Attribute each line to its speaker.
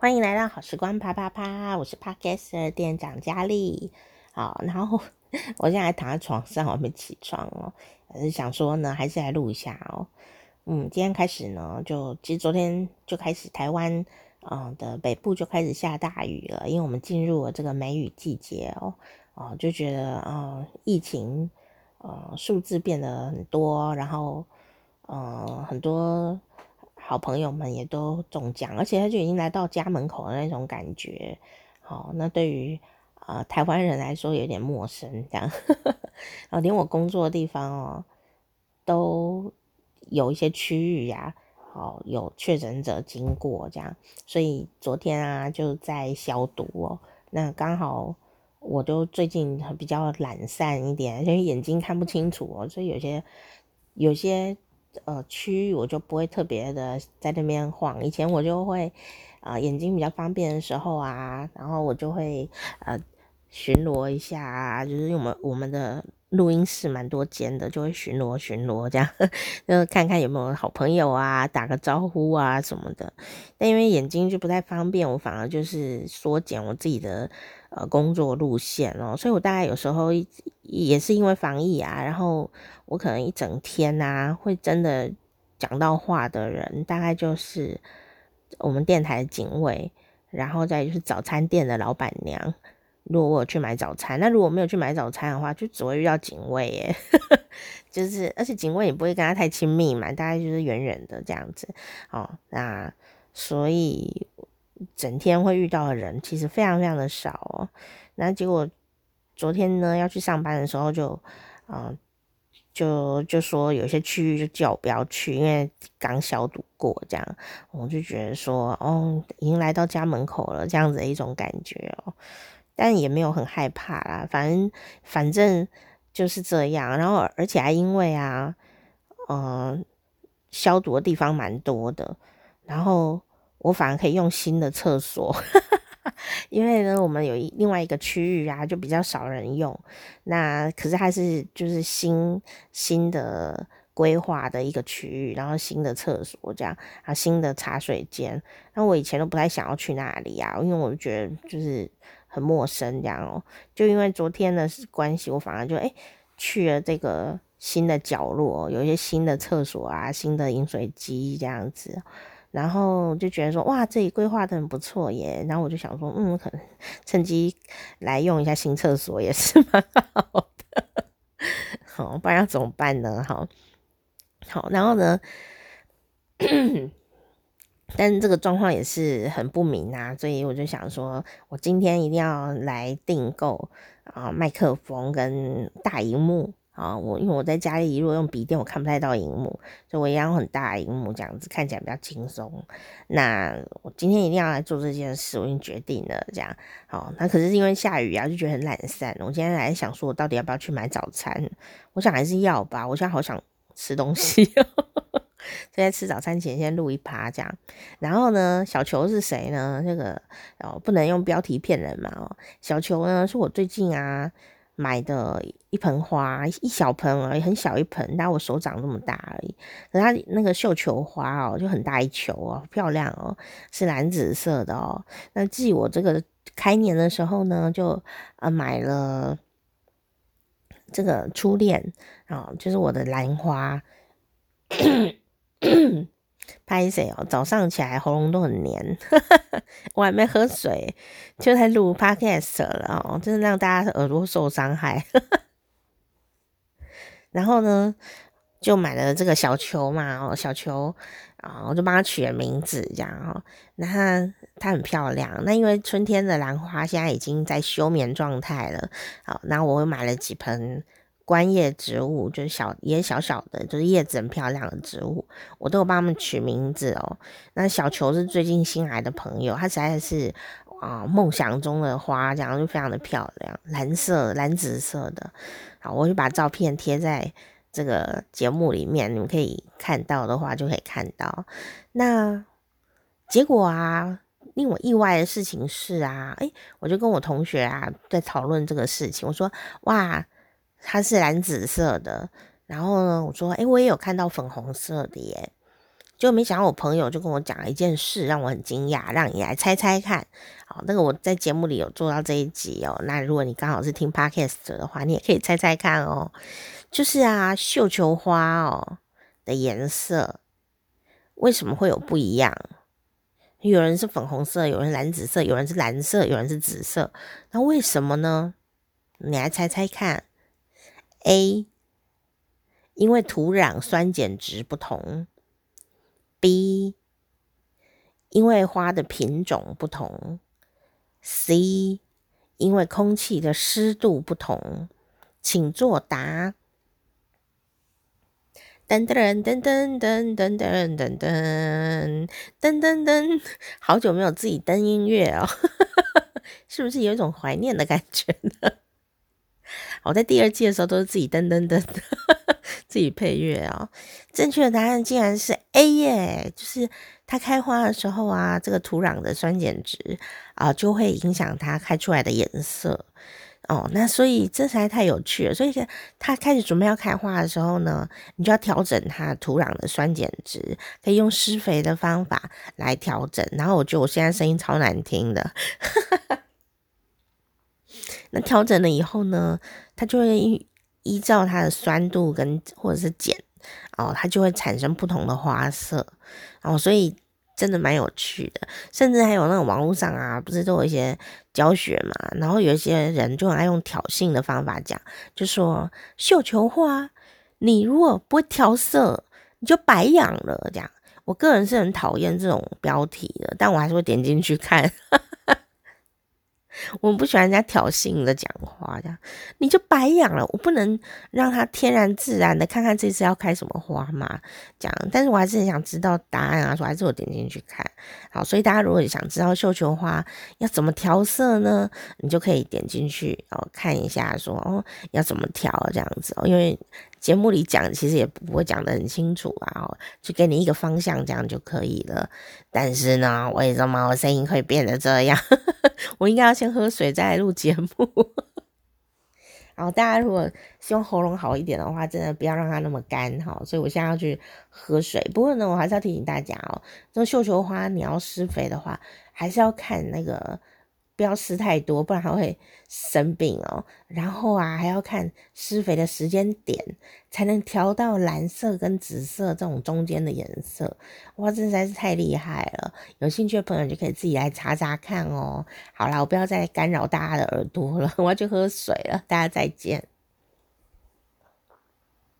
Speaker 1: 欢迎来到好时光啪啪啪，我是 Podcaster 店长佳丽。好，然后 我现在躺在床上，我还没起床哦，还是想说呢，还是来录一下哦。嗯，今天开始呢，就其实昨天就开始台湾啊的北部就开始下大雨了，因为我们进入了这个梅雨季节哦。哦，就觉得啊，疫情呃数字变得很多，然后呃很多。好朋友们也都中奖，而且他就已经来到家门口的那种感觉。好，那对于呃台湾人来说有点陌生，这样。啊，连我工作的地方哦，都有一些区域呀，哦，有确诊者经过这样，所以昨天啊就在消毒哦。那刚好我就最近比较懒散一点，因为眼睛看不清楚哦，所以有些有些。呃，区域我就不会特别的在那边晃。以前我就会，啊、眼睛比较方便的时候啊，然后我就会呃巡逻一下啊，就是用我们我们的录音室蛮多间的，就会巡逻 巡逻这样，就看看有没有好朋友啊，打个招呼啊什么的。但因为眼睛就不太方便，我反而就是缩减我自己的呃工作路线哦，所以我大概有时候也是因为防疫啊，然后。我可能一整天、啊，会真的讲到话的人，大概就是我们电台的警卫，然后再就是早餐店的老板娘。如果我去买早餐，那如果没有去买早餐的话，就只会遇到警卫耶。就是，而且警卫也不会跟他太亲密嘛，大概就是远远的这样子。哦，那所以整天会遇到的人其实非常非常的少哦。那结果昨天呢要去上班的时候就，嗯、呃。就就说有些区域就叫我不要去，因为刚消毒过，这样我就觉得说，哦，已经来到家门口了，这样子的一种感觉哦，但也没有很害怕啦，反正反正就是这样，然后而且还因为啊，嗯、消毒的地方蛮多的，然后我反而可以用新的厕所。因为呢，我们有一另外一个区域啊，就比较少人用。那可是它是就是新新的规划的一个区域，然后新的厕所这样啊，新的茶水间。那我以前都不太想要去那里啊，因为我觉得就是很陌生这样哦。就因为昨天的关系，我反而就哎去了这个新的角落，有一些新的厕所啊，新的饮水机这样子。然后就觉得说，哇，这里规划的很不错耶。然后我就想说，嗯，可能趁机来用一下新厕所也是蛮好的。好，不然要怎么办呢？好，好，然后呢，但这个状况也是很不明啊，所以我就想说，我今天一定要来订购啊麦克风跟大荧幕。啊，我因为我在家里如果用笔电，我看不太到荧幕，所以我一样用很大荧幕，这样子看起来比较轻松。那我今天一定要来做这件事，我已经决定了。这样，好，那可是因为下雨啊，就觉得很懒散。我今天来想说，我到底要不要去买早餐？我想还是要吧。我现在好想吃东西，所以在吃早餐前先录一趴这样。然后呢，小球是谁呢？这个哦，不能用标题骗人嘛。哦，小球呢是我最近啊。买的一盆花，一小盆而已，很小一盆，大概我手掌那么大而已。可它那个绣球花哦，就很大一球哦，漂亮哦，是蓝紫色的哦。那继我这个开年的时候呢，就呃买了这个初恋啊，就是我的兰花。拍谁哦？早上起来喉咙都很黏，我还没喝水，就在录 podcast 了哦，真的让大家耳朵受伤害。然后呢，就买了这个小球嘛，哦，小球啊，我就帮它取了名字，这样哦。那它它很漂亮，那因为春天的兰花现在已经在休眠状态了，好，那我又买了几盆。观叶植物就是小也小小的，就是叶子很漂亮的植物，我都有帮他们取名字哦。那小球是最近新来的朋友，它实在是啊梦想中的花，这样就非常的漂亮，蓝色蓝紫色的。好，我就把照片贴在这个节目里面，你们可以看到的话就可以看到。那结果啊，令我意外的事情是啊，诶，我就跟我同学啊在讨论这个事情，我说哇。它是蓝紫色的，然后呢，我说，诶，我也有看到粉红色的耶。就没想到我朋友就跟我讲了一件事，让我很惊讶，让你来猜猜看。好，那个我在节目里有做到这一集哦。那如果你刚好是听 Podcast 的话，你也可以猜猜看哦。就是啊，绣球花哦的颜色为什么会有不一样？有人是粉红色，有人蓝紫色，有人是蓝色，有人是紫色。那为什么呢？你来猜猜看。A，因为土壤酸碱值不同。B，因为花的品种不同。C，因为空气的湿度不同。请作答。噔噔噔噔噔噔噔噔噔噔噔噔，好久没有自己登音乐哦，是不是有一种怀念的感觉呢？我在第二季的时候都是自己噔噔噔，自己配乐哦。正确的答案竟然是 A 耶，就是它开花的时候啊，这个土壤的酸碱值啊就会影响它开出来的颜色哦。那所以这实在太有趣了。所以它开始准备要开花的时候呢，你就要调整它土壤的酸碱值，可以用施肥的方法来调整。然后我觉得我现在声音超难听的。那调整了以后呢，它就会依照它的酸度跟或者是碱哦，它就会产生不同的花色哦，所以真的蛮有趣的。甚至还有那种网络上啊，不是都有一些教学嘛，然后有一些人就爱用挑衅的方法讲，就说绣球花，你如果不会调色，你就白养了。这样，我个人是很讨厌这种标题的，但我还是会点进去看。我不喜欢人家挑衅的讲话，这样你就白养了。我不能让它天然自然的看看这次要开什么花嘛？这样，但是我还是很想知道答案啊，所以还是我点进去看。好，所以大家如果想知道绣球花要怎么调色呢，你就可以点进去哦，看一下说哦要怎么调这样子哦，因为。节目里讲其实也不会讲得很清楚啊，就给你一个方向，这样就可以了。但是呢，为什么我声音会变得这样？我应该要先喝水再来录节目。然后大家如果希望喉咙好一点的话，真的不要让它那么干哈。所以我现在要去喝水。不过呢，我还是要提醒大家哦，这个绣球花你要施肥的话，还是要看那个。不要施太多，不然它会生病哦。然后啊，还要看施肥的时间点，才能调到蓝色跟紫色这种中间的颜色。哇，这实在是太厉害了！有兴趣的朋友就可以自己来查查看哦。好啦，我不要再干扰大家的耳朵了，我要去喝水了。大家再见。